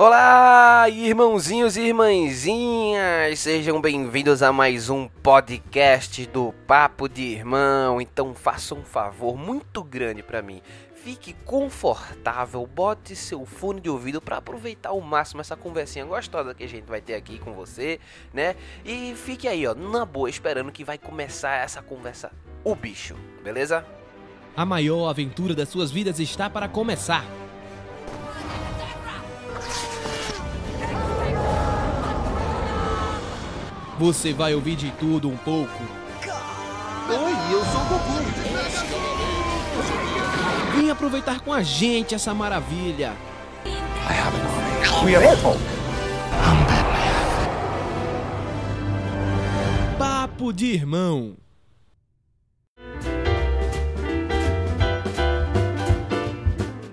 Olá, irmãozinhos e irmãzinhas! Sejam bem-vindos a mais um podcast do Papo de Irmão. Então, faça um favor muito grande para mim. Fique confortável, bote seu fone de ouvido para aproveitar ao máximo essa conversinha gostosa que a gente vai ter aqui com você, né? E fique aí, ó, na boa, esperando que vai começar essa conversa o bicho, beleza? A maior aventura das suas vidas está para começar. Você vai ouvir de tudo um pouco. Oi, eu sou o Goku. Vem aproveitar com a gente essa maravilha. We are Apple. Papo de irmão.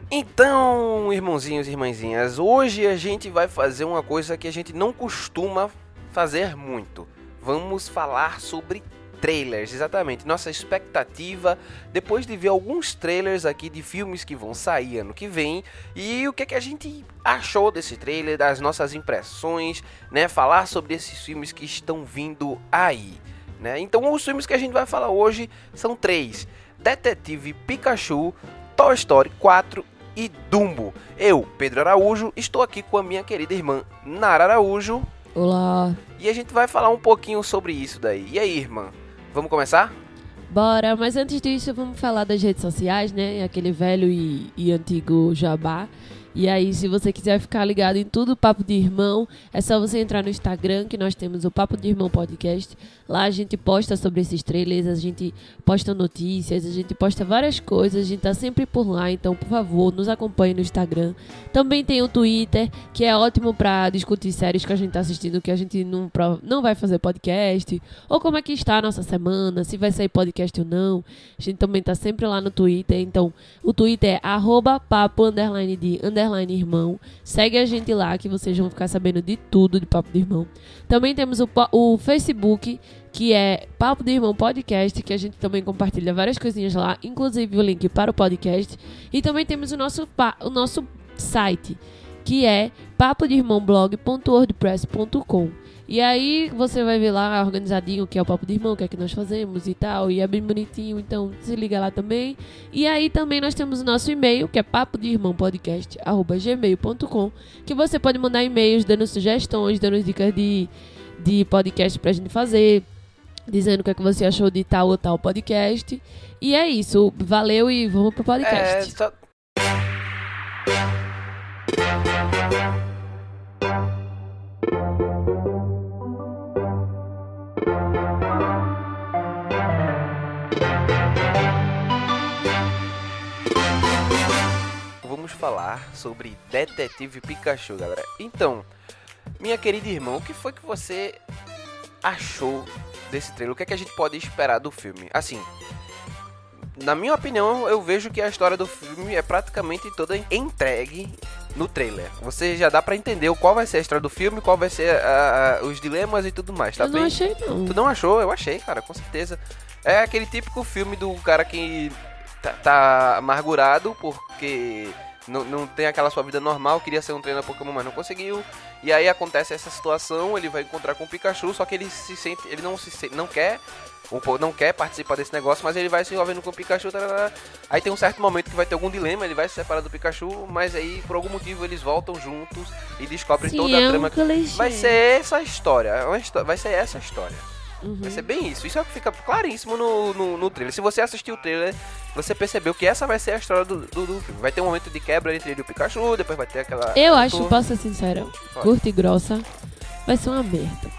Então, irmãozinhos e irmãzinhas, hoje a gente vai fazer uma coisa que a gente não costuma fazer muito. Vamos falar sobre trailers, exatamente. Nossa expectativa depois de ver alguns trailers aqui de filmes que vão sair ano que vem e o que, é que a gente achou desse trailer, das nossas impressões, né? Falar sobre esses filmes que estão vindo aí, né? Então, os filmes que a gente vai falar hoje são três: Detetive Pikachu, Toy Story 4 e Dumbo. Eu, Pedro Araújo, estou aqui com a minha querida irmã Nara Araújo. Olá. E a gente vai falar um pouquinho sobre isso daí. E aí, irmã? Vamos começar? Bora, mas antes disso vamos falar das redes sociais, né? Aquele velho e, e antigo jabá. E aí, se você quiser ficar ligado em tudo Papo de Irmão, é só você entrar no Instagram, que nós temos o Papo de Irmão Podcast. Lá a gente posta sobre esses trailers, a gente posta notícias, a gente posta várias coisas, a gente tá sempre por lá, então, por favor, nos acompanhe no Instagram. Também tem o Twitter, que é ótimo pra discutir séries que a gente tá assistindo, que a gente não, não vai fazer podcast, ou como é que está a nossa semana, se vai sair podcast ou não. A gente também tá sempre lá no Twitter, então, o Twitter é arroba papo underline de underline irmão. Segue a gente lá que vocês vão ficar sabendo de tudo de Papo de Irmão. Também temos o, o Facebook, que é Papo de Irmão Podcast, que a gente também compartilha várias coisinhas lá, inclusive o link para o podcast. E também temos o nosso, o nosso site, que é papodeirmãoblog.wordpress.com. E aí você vai ver lá organizadinho o que é o Papo de Irmão, o que é que nós fazemos e tal, e é bem bonitinho, então se liga lá também. E aí também nós temos o nosso e-mail, que é papo de irmão podcast, gmail.com, que você pode mandar e-mails dando sugestões, dando dicas de, de podcast pra gente fazer, dizendo o que é que você achou de tal ou tal podcast. E é isso, valeu e vamos pro É, podcast. só... Vamos falar sobre Detetive Pikachu, galera. Então, minha querida irmã, o que foi que você achou desse trailer? O que é que a gente pode esperar do filme? Assim, na minha opinião, eu vejo que a história do filme é praticamente toda entregue no trailer. Você já dá pra entender o qual vai ser a história do filme, qual vai ser ah, ah, os dilemas e tudo mais, tá Eu bem? não achei não. Tu não achou? Eu achei, cara, com certeza. É aquele típico filme do cara que tá, tá amargurado porque não, não tem aquela sua vida normal, queria ser um treinador Pokémon, mas não conseguiu. E aí acontece essa situação, ele vai encontrar com o Pikachu, só que ele se sente, ele não se sente, não quer, um po- não quer participar desse negócio, mas ele vai se envolvendo com o Pikachu. tarará. Aí tem um certo momento que vai ter algum dilema, ele vai se separar do Pikachu, mas aí por algum motivo eles voltam juntos e descobrem Sim, toda é a um trama. clichê. Vai ser essa história, é vai ser essa história. Uhum. Vai ser bem isso. Isso é o que fica claríssimo no, no, no trailer. Se você assistiu o trailer, você percebeu que essa vai ser a história do, do, do filme. Vai ter um momento de quebra entre ele e o Pikachu, depois vai ter aquela. Eu acho, posso ser sincera, Pode. curta e grossa, vai ser uma merda.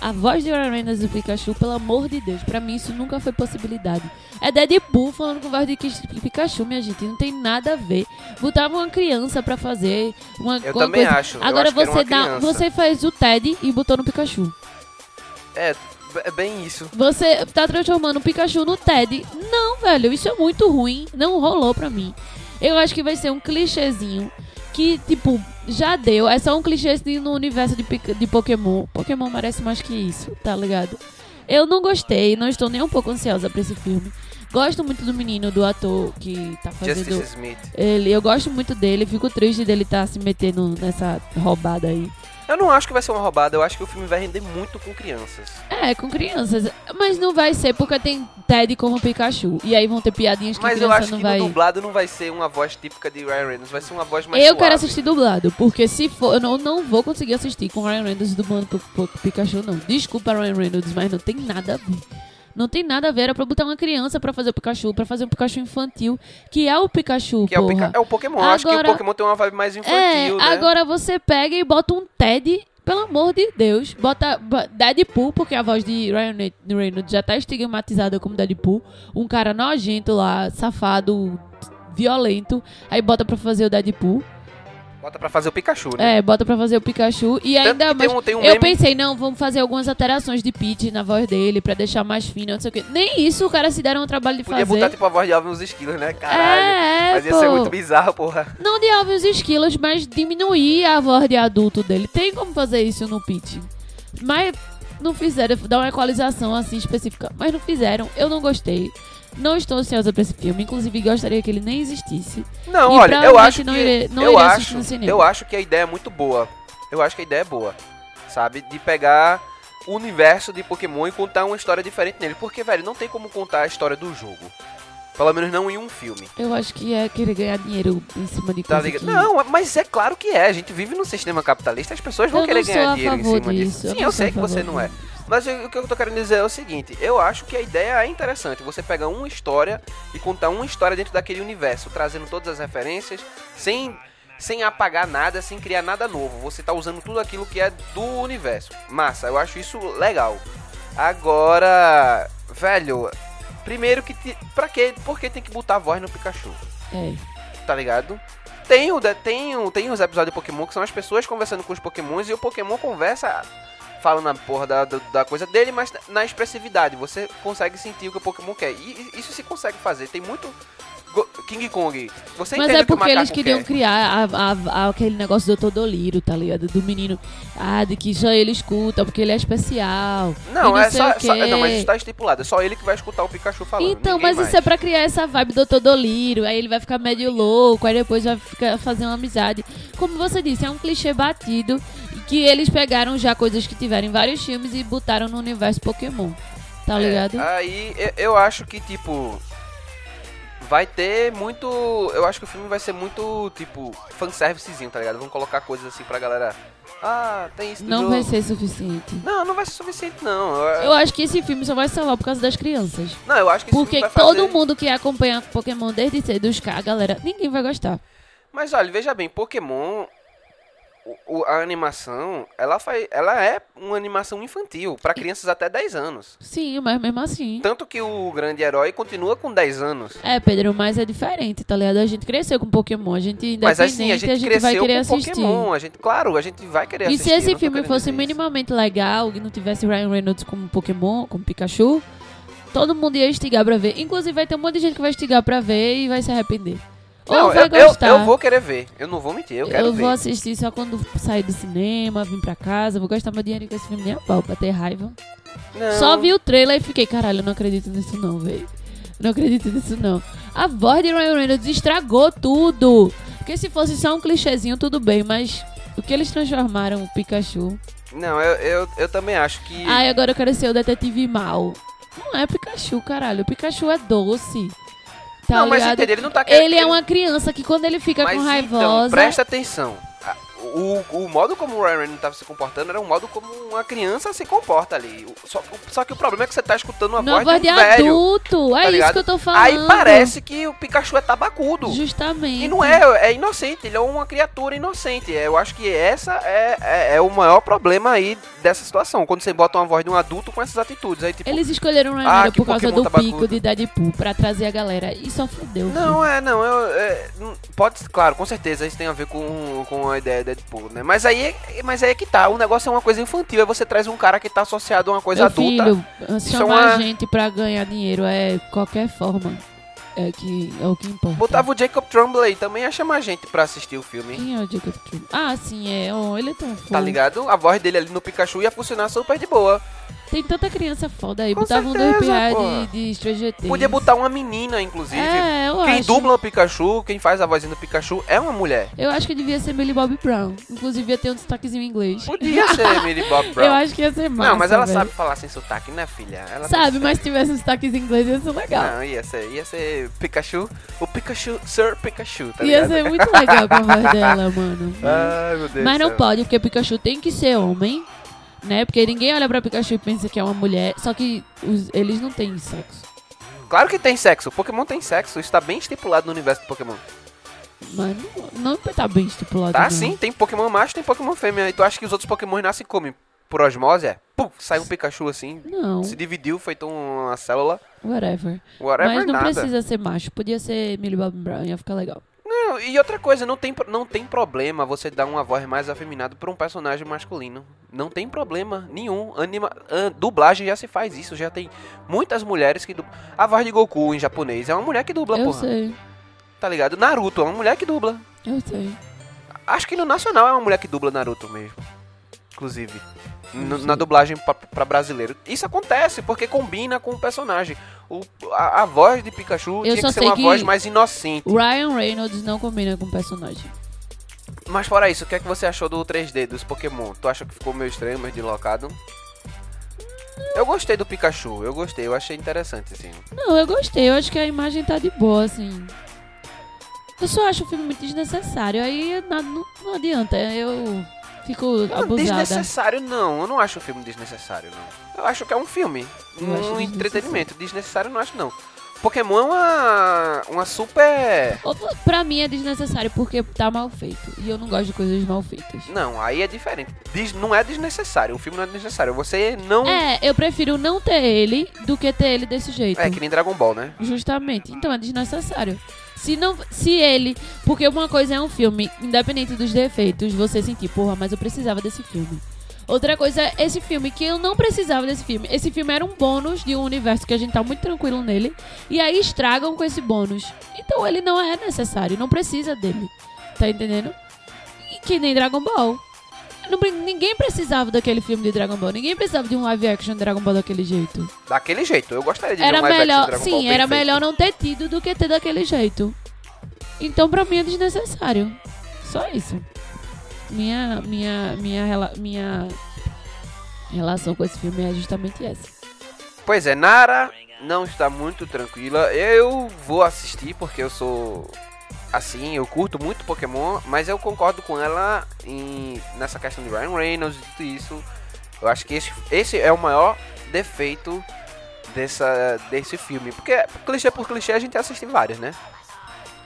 A voz de Arandas do Pikachu, pelo amor de Deus, pra mim isso nunca foi possibilidade. É Deadpool falando com voz de Pikachu, minha gente, não tem nada a ver. Botava uma criança pra fazer uma Eu uma também coisa. acho. eu Agora acho você dá, você faz o Ted e botou no Pikachu. É, é bem isso. Você tá transformando o Pikachu no Ted. Não, velho, isso é muito ruim. Não rolou pra mim. Eu acho que vai ser um clichêzinho que, tipo, já deu. É só um clichêzinho no universo de, de Pokémon. Pokémon merece mais que isso, tá ligado? Eu não gostei, não estou nem um pouco ansiosa pra esse filme. Gosto muito do menino, do ator que tá fazendo. Justice Smith. Ele, eu gosto muito dele, fico triste dele estar se metendo nessa roubada aí. Eu não acho que vai ser uma roubada, eu acho que o filme vai render muito com crianças. É, com crianças. Mas não vai ser porque tem Ted como Pikachu. E aí vão ter piadinhas que Mas eu acho que vai. no dublado não vai ser uma voz típica de Ryan Reynolds, vai ser uma voz mais Eu suave. quero assistir dublado, porque se for, eu não, não vou conseguir assistir com Ryan Reynolds dublando pro, pro Pikachu, não. Desculpa, Ryan Reynolds, mas não tem nada a ver. Não tem nada a ver, era pra botar uma criança pra fazer o Pikachu, pra fazer um Pikachu infantil, que é o Pikachu, Que é o. Pica... é o Pokémon. Eu acho que o Agora- Pokémon tem uma vibe mais É, infantil, né? agora você pega e bota um Ted, pelo amor de Deus, bota bo- Deadpool, porque a voz de Ryan Re- Reynolds já tá estigmatizada como Deadpool, um cara nojento lá, safado, violento, aí bota pra fazer o Deadpool. Bota pra fazer o Pikachu, né? É, bota pra fazer o Pikachu. E Tanto ainda tem mais. um- tem um eu meme- pensei, não, vamos fazer algumas alterações de pitch na voz dele pra deixar mais fino, não sei o quê. Nem isso o cara se deram o trabalho de Podia fazer. botar tipo a voz de Alvin nos esquilos, né? Caralho. é, Mas ia pô. ser muito bizarro, porra. Não de Alves Esquilos, mas diminuir a voz de adulto dele. Tem como fazer isso no pitch. Mas não fizeram, dar uma equalização assim específica. Mas não fizeram, eu não gostei. Não estou ansiosa pra esse filme. Inclusive, gostaria que ele nem existisse. Não, E olha, eu acho que não irei- não eu acho, no cinema. eu acho que a ideia é muito boa. Eu acho que a ideia é boa, sabe? De pegar o universo de Pokémon e contar uma história diferente nele, porque velho, não tem como contar a história do jogo. Pelo menos não em um filme. Eu acho que é querer ganhar dinheiro em cima de Tá coisa que... Não, mas é claro que é. A gente vive num sistema capitalista, as pessoas vão Eu querer ganhar dinheiro em cima disso, disso. eu Sim, eu sou sei que você não é. Mas o que eu tô querendo dizer é o seguinte: eu acho que a ideia é interessante. Você pega uma história e contar uma história dentro daquele universo, trazendo todas as referências, sem, sem apagar nada, sem criar nada novo. Você tá usando tudo aquilo que é do universo. Massa, eu acho isso legal. Agora, velho, primeiro que. Te, pra quê? Por que tem que botar a voz no Pikachu? É. tá ligado? Tem, o, tem, tem os episódios de Pokémon que são as pessoas conversando com os Pokémons e o Pokémon conversa falando na porra da, da, da coisa dele, mas na expressividade. Você consegue sentir o que o Pokémon quer. E, isso se consegue fazer. Tem muito. King Kong. Você Mas é o que porque eles queriam quer. criar a- a- a- aquele negócio do Todoliro, tá ligado? Do menino. Ah, de que só ele escuta, porque ele é especial. Não, e é só, o só-. Não, mas isso tá estipulado. É só ele que vai escutar o Pikachu falando. Então, mas mais. isso é pra criar essa vibe do Todoliro. Aí ele vai ficar meio louco, aí depois vai ficar, fazer uma amizade. Como você disse, é um clichê batido. Que eles pegaram já coisas que tiveram em vários filmes e botaram no universo Pokémon. Tá É, ligado? aí eu, eu acho que, tipo. Vai ter muito. Eu acho que o filme vai ser muito, tipo, fanservicezinho, tá ligado? Vão colocar coisas assim pra galera. Ah, tem isso Não jogo. vai ser suficiente. Não, não vai ser suficiente, não. Eu- Eu acho que esse filme só vai salvar por causa das crianças. Não, eu acho que esse Porque filme vai todo fazer... mundo que acompanha Pokémon desde cedo, os caras, galera, ninguém vai gostar. Mas olha, veja bem, Pokémon. O- a animação, ela, faz, ela é uma animação infantil, pra crianças até 10 anos. Sim, mas mesmo assim. Tanto que o grande herói continua com 10 anos. É, Pedro, mas é diferente, tá ligado? A gente cresceu com Pokémon, a gente independente, Mas assim, a gente, vai cresceu querer com assistir. Pokémon. A gente, claro, a gente vai querer E assistir. se esse filme fosse minimamente legal e não tivesse Ryan Reynolds como Pokémon, como Pikachu, todo mundo ia estigar pra ver. Inclusive vai ter um monte de gente que vai estigar pra ver e vai se arrepender. Não, Ou vai eu, eu, gostar. eu vou querer ver. Eu não vou mentir, eu quero Eu ver. vou assistir só quando sair do cinema, vir pra casa, vou gastar meu dinheiro com esse filme nem a pau, pra ter raiva. Não. Só vi o trailer e fiquei, caralho, eu não acredito nisso não, velho. Não acredito nisso não. A voz de Ryan Reynolds estragou tudo. Porque se fosse só um clichêzinho, tudo bem, mas o que eles transformaram o Pikachu. Não, eu, eu, eu também acho que. Ai, agora eu quero ser o detetive mal. Não é Pikachu, caralho. O Pikachu é doce. Tá não, mas ligado? entende, ele não tá querendo. Ele é uma criança que quando ele fica Mas com então, raivosa. presta atenção. O, o modo como o Ryan estava se comportando era um modo como uma criança se comporta ali. Só, só que o problema é que você tá escutando uma Não, voz, voz de de um velho. adulto. É tá isso ligado? que eu tô falando. Aí parece que o Pikachu é tabacudo. Justamente. E não é, é inocente, ele é uma criatura inocente. Eu acho que essa é, é, é o maior problema aí dessa situação. Quando você bota uma voz de um adulto com essas atitudes. Aí, tipo, Eles escolheram o Ryan Ah, por causa Pokémon do tabacudo. pico de Deadpool pra trazer a galera. E só fudeu. Não, é, não, eu, é, pode, claro, com certeza isso tem a ver com, com a ideia de Deadpool, né? Mas aí, é- mas aí é que tá, o negócio é uma coisa infantil, aí você traz um cara que tá associado a uma coisa Meu adulta. filho, chamar é uma- gente pra ganhar dinheiro é qualquer forma. É, que, é o que importa. Botava o Jacob Tremblay também ia chamar gente pra assistir o filme. Quem é o Jacob Tremblay? Ah, sim, é. Oh, ele é tão fofo. Tá ligado? A voz dele ali no Pikachu ia funcionar super de boa. Tem tanta criança foda aí. Com Botava um do certeza, pô. de, de Stranger Things. Podia botar uma menina, inclusive. É, eu quem acho. dubla o Pikachu, quem faz a vozinha do Pikachu é uma mulher. Eu acho que devia ser Millie Bobby Brown. Inclusive ia ter um destaquezinho em inglês. Podia ser Millie Bob Brown. Eu acho que ia ser massa, não, mas ela velho. sabe falar sem sotaque, né, filha? Ela Sabe, mas se tivesse um destaquezinho em inglês ia ser legal. Não, ia ser, ia ser Pikachu, o Pikachu, Sir Pikachu, tá ia ligado? ser muito legal com a voz dela, mano. Ai, meu Deus Mas não céu. pode, porque Pikachu tem que ser homem, né? Porque ninguém olha pra Pikachu e pensa que é uma mulher. Só que os- eles não têm sexo. Claro que tem sexo, Pokémon tem sexo, isso tá bem estipulado no universo do Pokémon. Mas não, não tá bem estipulado. Tá não. sim, tem Pokémon macho, tem Pokémon fêmea. E tu acha que os outros Pokémon nascem como? Por osmose, é? Pum, sai um Pikachu assim, Não, se dividiu, feito uma célula. whatever. Whatever, Mas não nada. precisa ser macho. Podia ser Millie Bobby Brown, ia ficar legal. Não, e outra coisa, não tem, não tem problema você dar uma voz mais afeminada pra um personagem masculino. Não tem problema nenhum. Anima, an- dublagem já se faz isso, já tem muitas mulheres que dublam. A voz de Goku em japonês é uma mulher que dubla, eu porra. sei, Tá ligado? Naruto é uma mulher que dubla. eu sei. Acho que no nacional é uma mulher que dubla Naruto mesmo. Inclusive. Na dublagem pra, pra brasileiro. Isso acontece porque combina com o personagem. O, a, a voz de Pikachu Eu tinha que ser uma que- voz mais inocente. O Ryan Reynolds não combina com o personagem. Mas fora isso, o que é que você achou do 3D dos Pokémon? Tu acha que ficou meio estranho, meio deslocado? Eu gostei do Pikachu, eu gostei, eu achei interessante, assim. Não, eu gostei. Eu acho que a imagem tá de boa, assim. Eu só acho o filme muito desnecessário. Aí não, não adianta. Eu fico Não, abusada. desnecessário não, eu não acho o filme desnecessário, não. Eu acho que é um filme, Eu um acho desnecessário. entretenimento. Desnecessário não acho, não. Pokémon é uma, uma super... Pra mim é desnecessário porque tá mal feito. E eu não gosto de coisas mal feitas. Não, aí é diferente. Des- não é desnecessário, o filme não é desnecessário. Você não... É, eu prefiro não ter ele do que ter ele desse jeito. É que nem Dragon Ball, né? Justamente. Então é desnecessário. Se não, se ele, porque uma coisa é um filme, independente dos defeitos, você sentir, porra, mas eu precisava desse filme. Outra coisa é esse filme que eu não precisava desse filme. Esse filme era um bônus de um universo que a gente tá muito tranquilo nele e aí estragam com esse bônus. Então ele não é necessário, não precisa dele. Tá entendendo? E que nem Dragon Ball. Não ninguém precisava daquele filme de Dragon Ball. Ninguém precisava de um live action de Dragon Ball daquele jeito. Daquele jeito, eu gostaria de ver Era um live action melhor, de Dragon sim, Ball era perfeito. melhor não ter tido do que ter daquele jeito. Então pra mim é desnecessário. Só isso. Minha minha minha minha relação com esse filme é justamente essa. Pois é, Nara não está muito tranquila. Eu vou assistir porque eu sou assim, eu curto muito Pokémon, mas eu concordo com ela em, nessa questão de Ryan Reynolds e tudo isso. Eu acho que esse, esse é o maior defeito dessa, desse filme. Porque clichê por clichê a gente assiste vários, né?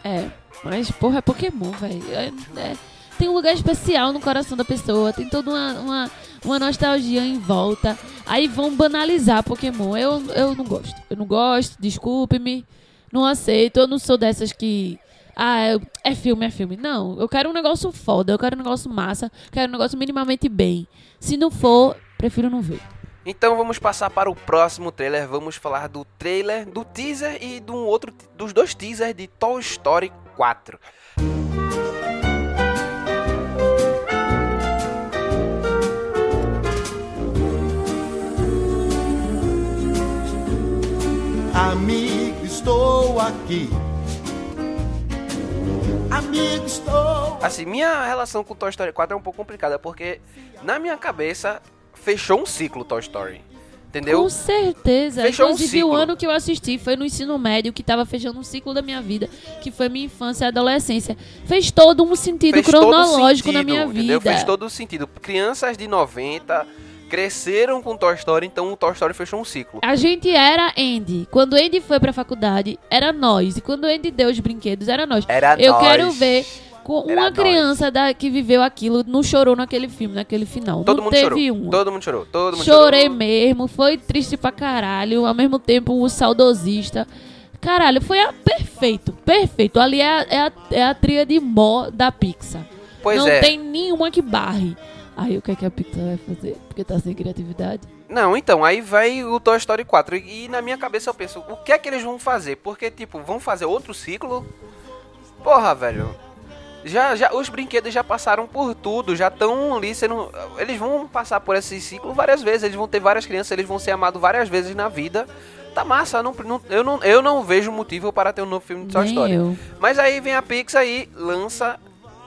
É, mas porra, é Pokémon, velho. É- é- tem um lugar especial no coração da pessoa, tem toda uma, uma, uma nostalgia em volta. Aí vão banalizar Pokémon. Eu, eu não gosto. Eu não gosto, desculpe-me. Não aceito. Eu não sou dessas que. Ah, é- filme, é filme. Não, eu quero um negócio foda, eu quero um negócio massa, quero um negócio minimamente bem. Se não for, prefiro não ver. Então vamos passar para o próximo trailer. Vamos falar do trailer, do teaser e um outro, dos dois teasers de Toy Story 4. Aqui. Amigo, estou Assim, minha relação com Toy Story 4 é um pouco complicada, porque na minha cabeça fechou um ciclo Toy Story. Entendeu? Com certeza. Fechou um Inclusive, o ciclo. ano que eu assisti foi no ensino médio, que tava fechando um ciclo da minha vida, que foi minha infância e adolescência. Fez todo um sentido Fez cronológico na sentido, minha entendeu? vida. Fez todo o sentido. Crianças de 90 cresceram com Toy Story, então o Toy Story fechou um ciclo. A gente era Andy. Quando Andy foi pra faculdade, era nós. E quando Andy deu os brinquedos, era nós. Era eu nós. quero ver com Era uma nós. criança da, que viveu aquilo, não chorou naquele filme, naquele final. Todo não mundo teve chorou. um. Todo mundo chorou. Todo mundo Chorei chorou. mesmo, foi triste pra caralho, ao mesmo tempo o saudosista. Caralho, foi a- perfeito, perfeito. Ali é a, é a, é a tríade mó da Pixar. Pois Não é. tem nenhuma que barre. Aí o que, é que a Pixar vai fazer? Porque tá sem criatividade. Não, então, aí vai o Toy Story 4. E, e na minha cabeça eu penso, o que é que eles vão fazer? Porque, tipo, vão fazer outro ciclo? Porra, velho. Já, já, os brinquedos já passaram por tudo, já estão ali sendo. Eles vão passar por esse ciclo várias vezes, eles vão ter várias crianças, eles vão ser amados várias vezes na vida. Tá massa, não, não- eu, não, eu não vejo motivo para ter um novo filme de Toy Story. eu. Mas aí vem a Pixar e lança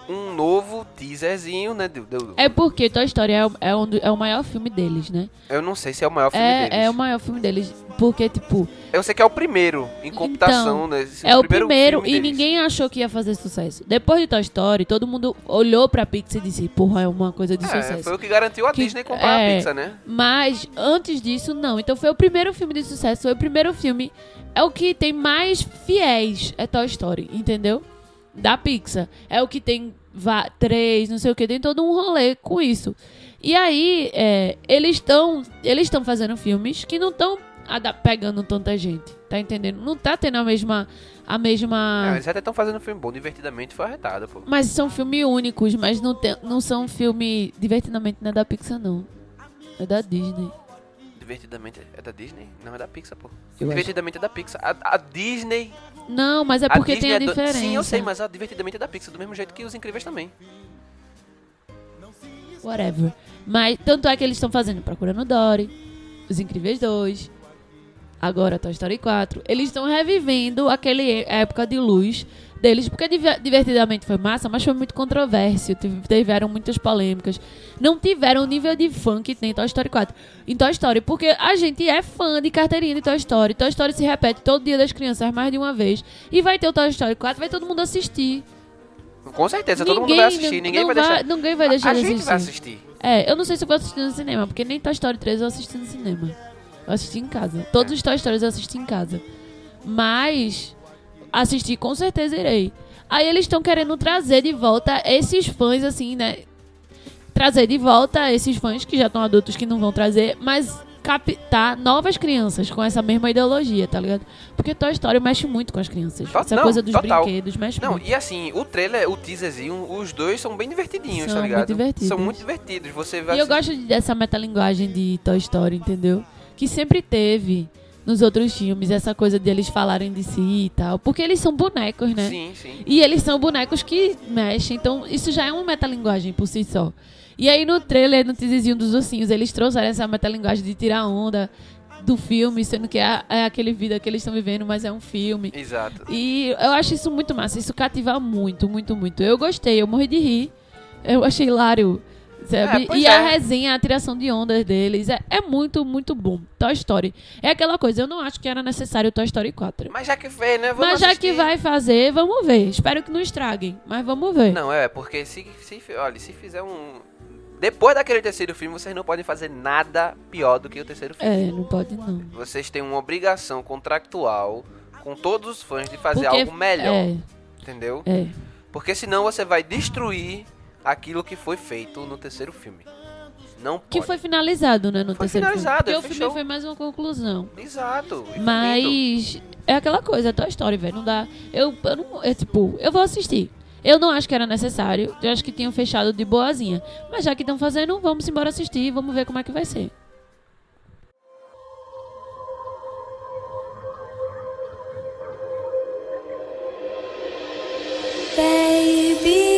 um novo teaserzinho, né? do- do- É porque Toy Story é, o- é, um do- é o maior filme deles, né? Eu não sei se é o maior filme deles. É, é o maior filme deles. Porque, tipo, Eu sei que é o primeiro em computação, Então, né? Esse é o primeiro filme e deles. ninguém achou que ia fazer sucesso. Depois de Toy Story, todo mundo olhou pra Pixar e disse, porra, é uma coisa de É, sucesso. foi o que garantiu a Que- Disney comprar é. a Pixar, né? Mas antes disso, não. Então foi o primeiro filme de sucesso, foi o primeiro filme. É o que tem mais fiéis, é Toy Story, entendeu? Da Pixar. É o que tem três, não sei o que, tem todo um rolê com isso. E aí, é, eles estão eles estão fazendo filmes que não estão pegando tanta gente, tá entendendo? Não tá tendo a mesma. A mesma. É, eles até estão fazendo um filme bom, divertidamente foi arretado, pô. Mas são filmes únicos, mas não, tem, não são filme divertidamente não é da Pixar, não. É da Disney. Divertidamente é da Disney? Não, é da Pixar, pô. Eu acho. divertidamente é da Pixar. A, a Disney. Não, mas é a porque Disney tem a é do- diferença. Sim, eu sei, mas a divertidamente é da Pixar, do mesmo jeito que os incríveis também. Whatever. Mas tanto é que eles estão fazendo Procurando Dory, Os Incríveis 2, agora Toy Story 4. Eles estão revivendo aquele época de luz deles, porque diver- divertidamente foi massa, mas foi muito controverso. tive- Tiveram muitas polêmicas. Não tiveram o nível de fã que tem Toy Story 4. Em Toy Story, porque a gente é fã de carteirinha de Toy Story. Toy Story se repete todo dia das crianças mais de uma vez. E vai ter o Toy Story 4, vai todo mundo assistir. Com certeza, todo mundo vai assistir, ninguém não vai deixar. Ninguém vai deixar a de gente assistir. vai assistir. É, eu não sei se eu vou assistir no cinema, porque nem Toy Story 3 eu assisti no cinema. Eu assisti em casa. Todos os Toy Stories eu assisti em casa. Mas assistir com certeza irei. Aí eles estão querendo trazer de volta esses fãs, assim, né? Trazer de volta esses fãs que já estão adultos que não vão trazer, mas captar novas crianças com essa mesma ideologia, tá ligado? Porque Toy Story mexe muito com as crianças. To- essa não, coisa dos total. brinquedos mexe Não, muito. e assim, o trailer, o teaserzinho, os dois são bem divertidinhos, São tá ligado? muito divertidos. São muito divertidos. Você vai E eu assistir- gosto de- dessa metalinguagem de Toy Story, entendeu? Que sempre teve nos outros filmes essa coisa de eles falarem de si e tal. Porque eles são bonecos, né? Sim, sim. E eles são bonecos que mexem, então isso já é uma metalinguagem por si só. E aí no trailer, no teaserzinho dos ursinhos, eles trouxeram essa metalinguagem de tirar onda do filme, sendo que é, é aquele vida que eles estão vivendo, mas é um filme. Exato. E eu acho isso muito massa, isso cativa muito, muito, muito. Eu gostei, eu morri de rir. Eu achei hilário. Sabe? É, e é. a resenha, a tiração de ondas deles é, é muito, muito bom. Toy Story. É aquela coisa, eu não acho que era necessário Toy Story 4. Mas já que fez, né? Vamos mas já que assistir. vai fazer, vamos ver. Espero que não estraguem, mas vamos ver. Não, é, porque se, se, olha, se fizer um. Depois daquele terceiro filme, vocês não podem fazer nada pior do que o terceiro filme. É, não pode não. Vocês têm uma obrigação contractual com todos os fãs de fazer Porque- algo melhor, É, entendeu? é. Porque senão você vai destruir aquilo que foi feito no terceiro filme. Não pode. Que foi finalizado, né, no Foi terceiro finalizado, filme. Porque o fechou. filme foi mais uma conclusão. Exato. infinito. Mas é aquela coisa, Toy Story, velho. Não dá. Eu, eu não. É tipo, eu vou assistir. Eu não acho que era necessário. Eu acho que tinham fechado de boazinha. Mas já que estão fazendo, vamos embora assistir. Vamos ver como é que vai ser. Baby,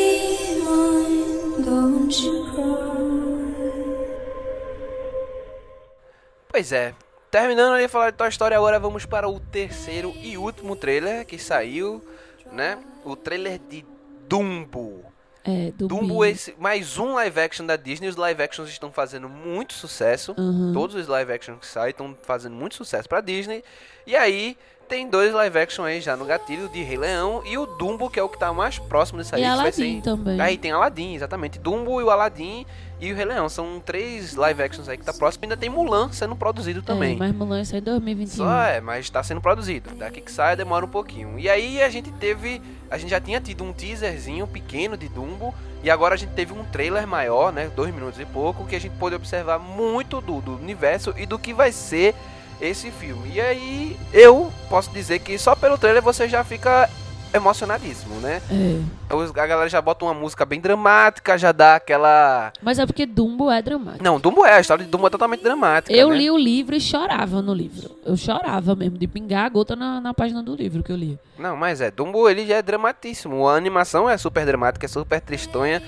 Pois é. Terminando de falar de Toy Story, agora vamos para o terceiro e último trailer que saiu, né? O trailer de Dumbo. É, do Dumbo, esse, mais um live action da Disney. Os live actions estão fazendo muito sucesso. Uhum. Todos os live actions que saem estão fazendo muito sucesso pra Disney. E aí, tem dois live action aí já no gatilho de Rei Leão e o Dumbo, que é o que tá mais próximo desse aí. E Aladdin também. Aí tem Aladdin, exatamente. Dumbo e o Aladdin e o Rei Leão. São três live actions aí que tá próximo. Ainda tem Mulan sendo produzido também. É, mas Mulan sai em 2021. Só é, mas tá sendo produzido. Daqui que sai demora um pouquinho. E aí a gente teve. A gente já tinha tido um teaserzinho pequeno de Dumbo. E agora a gente teve um trailer maior, né? Dois minutos e pouco, que a gente pôde observar muito do, do universo e do que vai ser esse filme. E aí eu posso dizer que só pelo trailer você já fica emocionadíssimo, né? É. Os- A galera já bota uma música bem dramática, já dá aquela. Mas é porque Dumbo é dramático. Não, Dumbo é, a história de Dumbo é totalmente dramática. Eu né? li o livro e chorava no livro. Eu chorava mesmo, de pingar a gota na, na página do livro que eu li. Não, mas é, Dumbo ele já é dramatíssimo. A animação é super dramática, é super tristonha.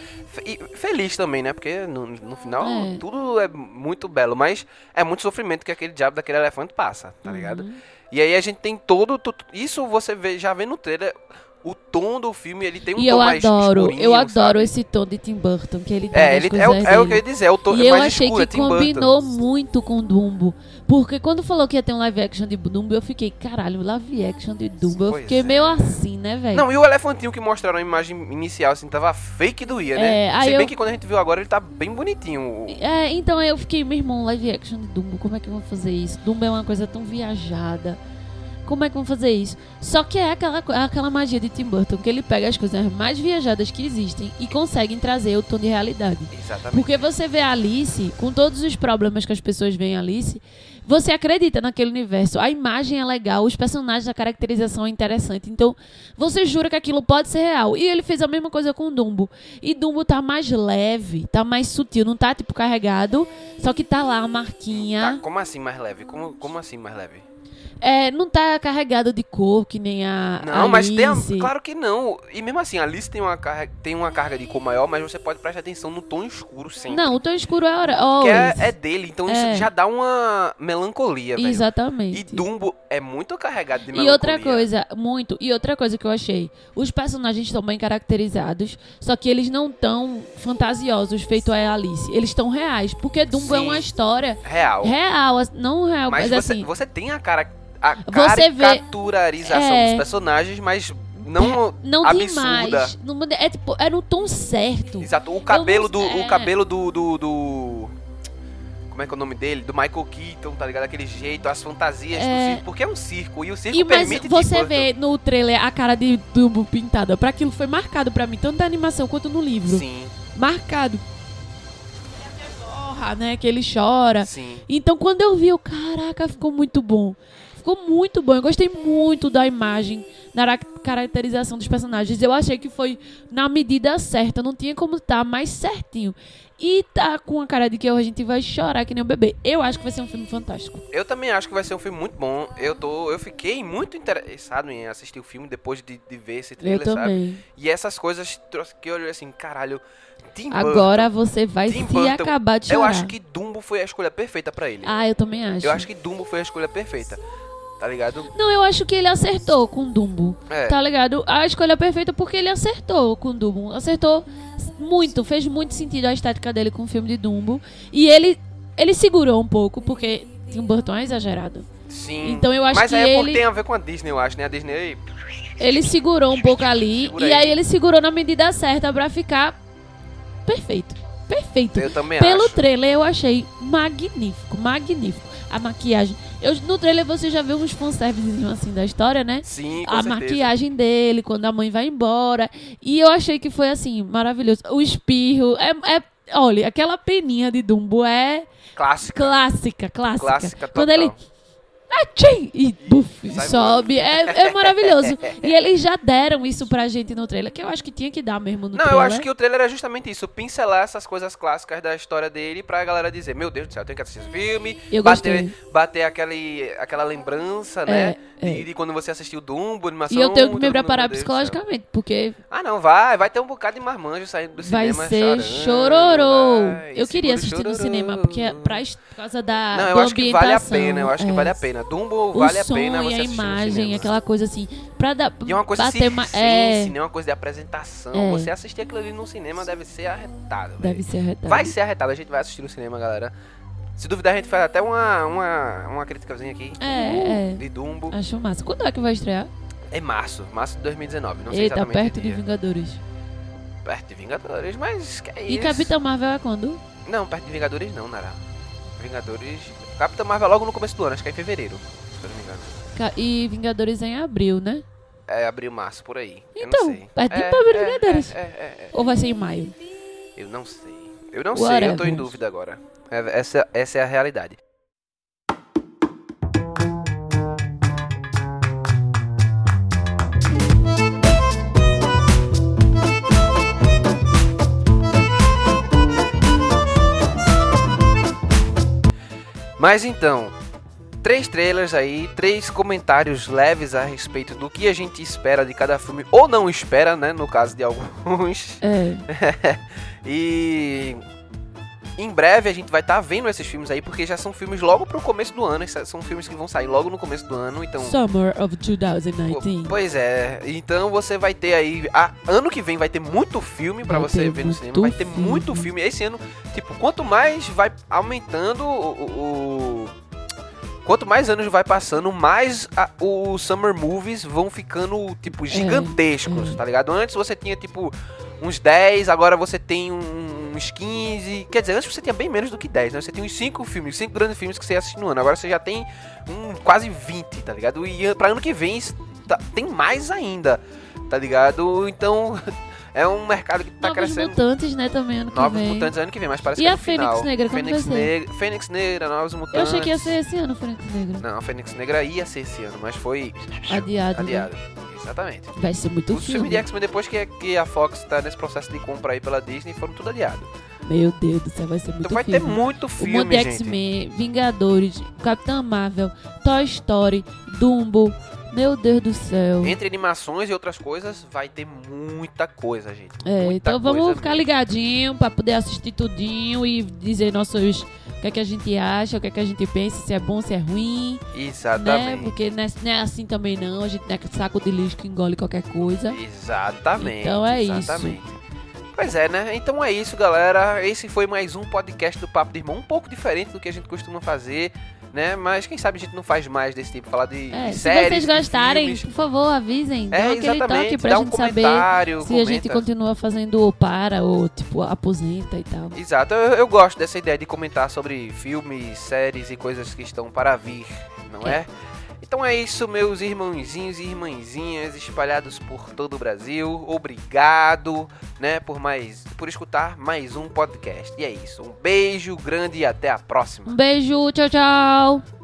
E feliz também, né? Porque no, no final É. tudo é muito belo, mas é muito sofrimento que aquele diabo daquele elefante passa, tá ligado? E aí a gente tem todo. Isso você vê, já vê no trailer. O tom do filme, ele tem um E tom eu mais adoro, escurinho, eu adoro esse tom de Tim Burton que ele dá É, ele é, o- é o que eu ia dizer, é o tom E eu mais achei escuro, é que Tim Burton. combinou muito com Dumbo. Porque quando falou que ia ter um live action de Dumbo, eu fiquei, caralho, live action de Dumbo. Eu Pois fiquei é. meio assim, né, velho? Não, e o elefantinho que mostraram a imagem inicial, assim, tava fake doía, né? É, Se bem eu- que quando a gente viu agora, ele tá bem bonitinho. É, então aí eu fiquei, meu irmão, live action de Dumbo, como é que vão fazer isso? Dumbo é uma coisa tão viajada. Como é que vão fazer isso? Só que é aquela, co- aquela magia de Tim Burton, que ele pega as coisas mais viajadas que existem e conseguem trazer o tom de realidade. Exatamente. Porque você vê a Alice, com todos os problemas que as pessoas veem a Alice, você acredita naquele universo. A imagem é legal, os personagens, a caracterização é interessante. Então, você jura que aquilo pode ser real. E ele fez a mesma coisa com Dumbo. E Dumbo tá mais leve, tá mais sutil, não tá tipo carregado, só que tá lá a Tá, marquinha. como assim mais leve? Como, como assim mais leve? É, não tá carregado de cor que nem a Não, mas tem a, Alice. claro que não. E mesmo assim, a Alice tem uma, carga, tem uma carga de cor maior, mas você pode prestar atenção no tom escuro sempre. Não, o tom escuro é hora. que é, é dele, então É. isso já dá uma melancolia, velho. Exatamente. E Dumbo é muito carregado de E melancolia. outra coisa, muito, e outra coisa que eu achei, os personagens estão bem caracterizados, só que eles não tão fantasiosos feito a Alice. Eles estão reais, porque Dumbo é Sim. uma história Real. real, não real, mas mas, você, assim, você tem a, cara, a Você vê- caricaturarização é. dos personagens, mas não, não absurda. Não, é tipo, é no tom certo. Exato. O cabelo não- do. é. O cabelo do, do, do- Como é que é o nome dele? Do Michael Keaton, tá ligado? Aquele jeito, as fantasias É. do circo. Porque é um circo. E o circo E mas permite você Tim vê no trailer a cara de Dumbo pintada, para aquilo foi marcado pra mim, tanto na animação quanto no livro. Sim, Marcado. Porra, né, que ele chora. sim. Então, quando eu vi, eu, caraca, ficou muito bom. Ficou muito bom. Eu gostei muito da imagem, da ra- caracterização dos personagens. Eu achei que foi na medida certa. Não tinha como estar mais certinho. E tá com a cara de que a gente vai chorar que nem um bebê. Eu acho que vai ser um filme fantástico. Eu também acho que vai ser um filme muito bom. Eu tô. Eu fiquei muito interessado em assistir o filme depois de, de ver esse Eu trailer, sabe? também. E essas coisas trouxe que eu olhei assim, caralho. Tim Agora você vai Tim se Burton, acabar de Burton, chorar. eu acho que Dumbo foi a escolha perfeita pra ele. Ah, eu também acho. eu acho que Dumbo foi a escolha perfeita. Tá ligado? Não, eu acho que ele acertou com Dumbo. É. Tá ligado? A escolha perfeita porque ele acertou com Dumbo. Acertou muito, fez muito sentido a estética dele com o filme de Dumbo. E ele, ele segurou um pouco, porque Tim Burton é exagerado. Sim. Então eu acho Mas que aí é ele- porque tem a ver com a Disney, eu acho, né? A Disney. Ele segurou um pouco ali, Segura e aí. aí ele segurou na medida certa pra ficar perfeito. Perfeito. Eu também Pelo acho. trailer eu achei magnífico, magnífico. A maquiagem. Eu, no trailer você já viu uns fanservices assim da história, né? Sim, com a certeza. maquiagem dele, quando a mãe vai embora. E eu achei que foi assim, maravilhoso. O espirro. É, é- olha, aquela peninha de Dumbo é Clássica. clássica, clássica. Clássica total. Quando ele. Atchim! E buf, Sai sobe. É, é maravilhoso. e eles já deram isso pra gente no trailer, que eu acho que tinha que dar mesmo no Não, trailer. eu acho que o trailer é justamente isso, pincelar essas coisas clássicas da história dele pra galera dizer, meu Deus do céu, eu tenho que assistir esse filme, Eu bater, gostei. bater aquele, aquela lembrança, né? É, De, de quando você assistiu Dumbo, animação. E eu tenho que me preparar céu. psicologicamente, porque Ah, não, vai, vai ter um bocado de marmanjo saindo do vai cinema ser chorando, chororô. vai, Eu queria assistir no chororô. cinema, porque é pra, por causa da Não, eu acho que vale a pena, eu acho que é. vale a pena. Dumbo o vale a pena e você a assistir imagem, aquela coisa assim, pra dar, E é uma coisa bater circense, é, né? Uma coisa de apresentação. É. Você assistir aquilo ali no cinema deve ser arretado. deve ser arretado. Vai ser arretado, a gente vai assistir no cinema, galera. Se duvidar, a gente faz até uma, uma, uma criticazinha aqui. É, é. De Dumbo. Acho massa. Quando é que vai estrear? É março, março de 2019. Não sei Eita, exatamente perto de. Vingadores. Perto de Vingadores, mas que é E isso? Capitã Marvel é quando? Não, perto de Vingadores não, Nara. Vingadores... Capitã Marvel logo no começo do ano, acho que é em fevereiro, se eu não me engano. E Vingadores é em abril, né? É abril, março, por aí. eu Então, não sei. perto de é, é, Vingadores. É, é, é, é. Ou vai ser em maio? Eu não sei. Eu não sei, eu tô em dúvida agora. Essa, essa é a realidade. Mas então, três trailers aí, três comentários leves a respeito do que a gente espera de cada filme, ou não espera, né? No caso de alguns. É. e em breve a gente vai estar vendo esses filmes aí, porque já são filmes logo pro começo do ano. São filmes que vão sair logo no começo do ano, então. Summer of Pô, 2019. Pois é, então você vai ter aí. a- ano que vem vai ter muito filme pra Vai você ver no cinema. Vai ter filme. muito filme. Esse ano, tipo, quanto mais vai aumentando o. o- Quanto mais anos vai passando, mais a- os Summer Movies vão ficando, tipo, gigantescos, é. tá ligado? Antes você tinha, tipo, uns 10, agora você tem um- uns 15. Quer dizer, antes você tinha bem menos do que 10, né? Você tinha uns 5 filmes, 5 grandes filmes que você ia assistir no ano. Agora você já tem um, quase 20, tá ligado? E pra ano que vem tá- tem mais ainda, tá ligado? Então é um mercado que tá Novos crescendo. Mutantes, né, também ano que Novos vem. Mutantes ano que vem, mas parece E que é a Fênix final. Negra, Fênix vai ser? Fênix Negra, Novos Mutantes. Eu achei que ia ser esse ano, Fênix Negra. Não, a Fênix Negra ia ser esse ano, mas foi Adiado, adiado. Exatamente. Vai ser muito Os filmes filme. de X-Men, depois que, que a Fox tá nesse processo de compra aí pela Disney, foram tudo adiado. Meu Deus do céu, vai ser muito Então vai filme. ter muito O filme, monte de. X-Men, Vingadores, Capitã Marvel, Toy Story, Dumbo. Meu Deus do céu. Entre animações e outras coisas, vai ter muita coisa, gente. É, Muita então vamos ficar mesmo. ligadinho pra poder assistir tudinho e dizer nossos o que é que a gente acha, o que é que a gente pensa, se é bom, se é ruim, né? Exatamente. Porque não é, não é assim também não, a gente não é saco de lixo que engole qualquer coisa. Exatamente. Então é isso. exatamente. Pois é, né? Então é isso, galera. Esse foi mais um podcast do Papo de Irmão, um pouco diferente do que a gente costuma fazer, né? Mas quem sabe a gente não faz mais desse tipo, falar de, É, de se séries, vocês gostarem, filmes. por favor, avisem. Dá É, aquele exatamente. toque pra Dá um gente saber comentário, se a gente comenta. continua fazendo ou para ou tipo aposenta e tal. Exato, eu, eu gosto dessa ideia de comentar sobre filmes, séries e coisas que estão para vir, não é? Então é isso, meus irmãozinhos e irmãzinhas espalhados por todo o Brasil. Obrigado, né, por mais por escutar mais um podcast. E é isso. Um beijo grande e até a próxima. Um beijo, tchau, tchau.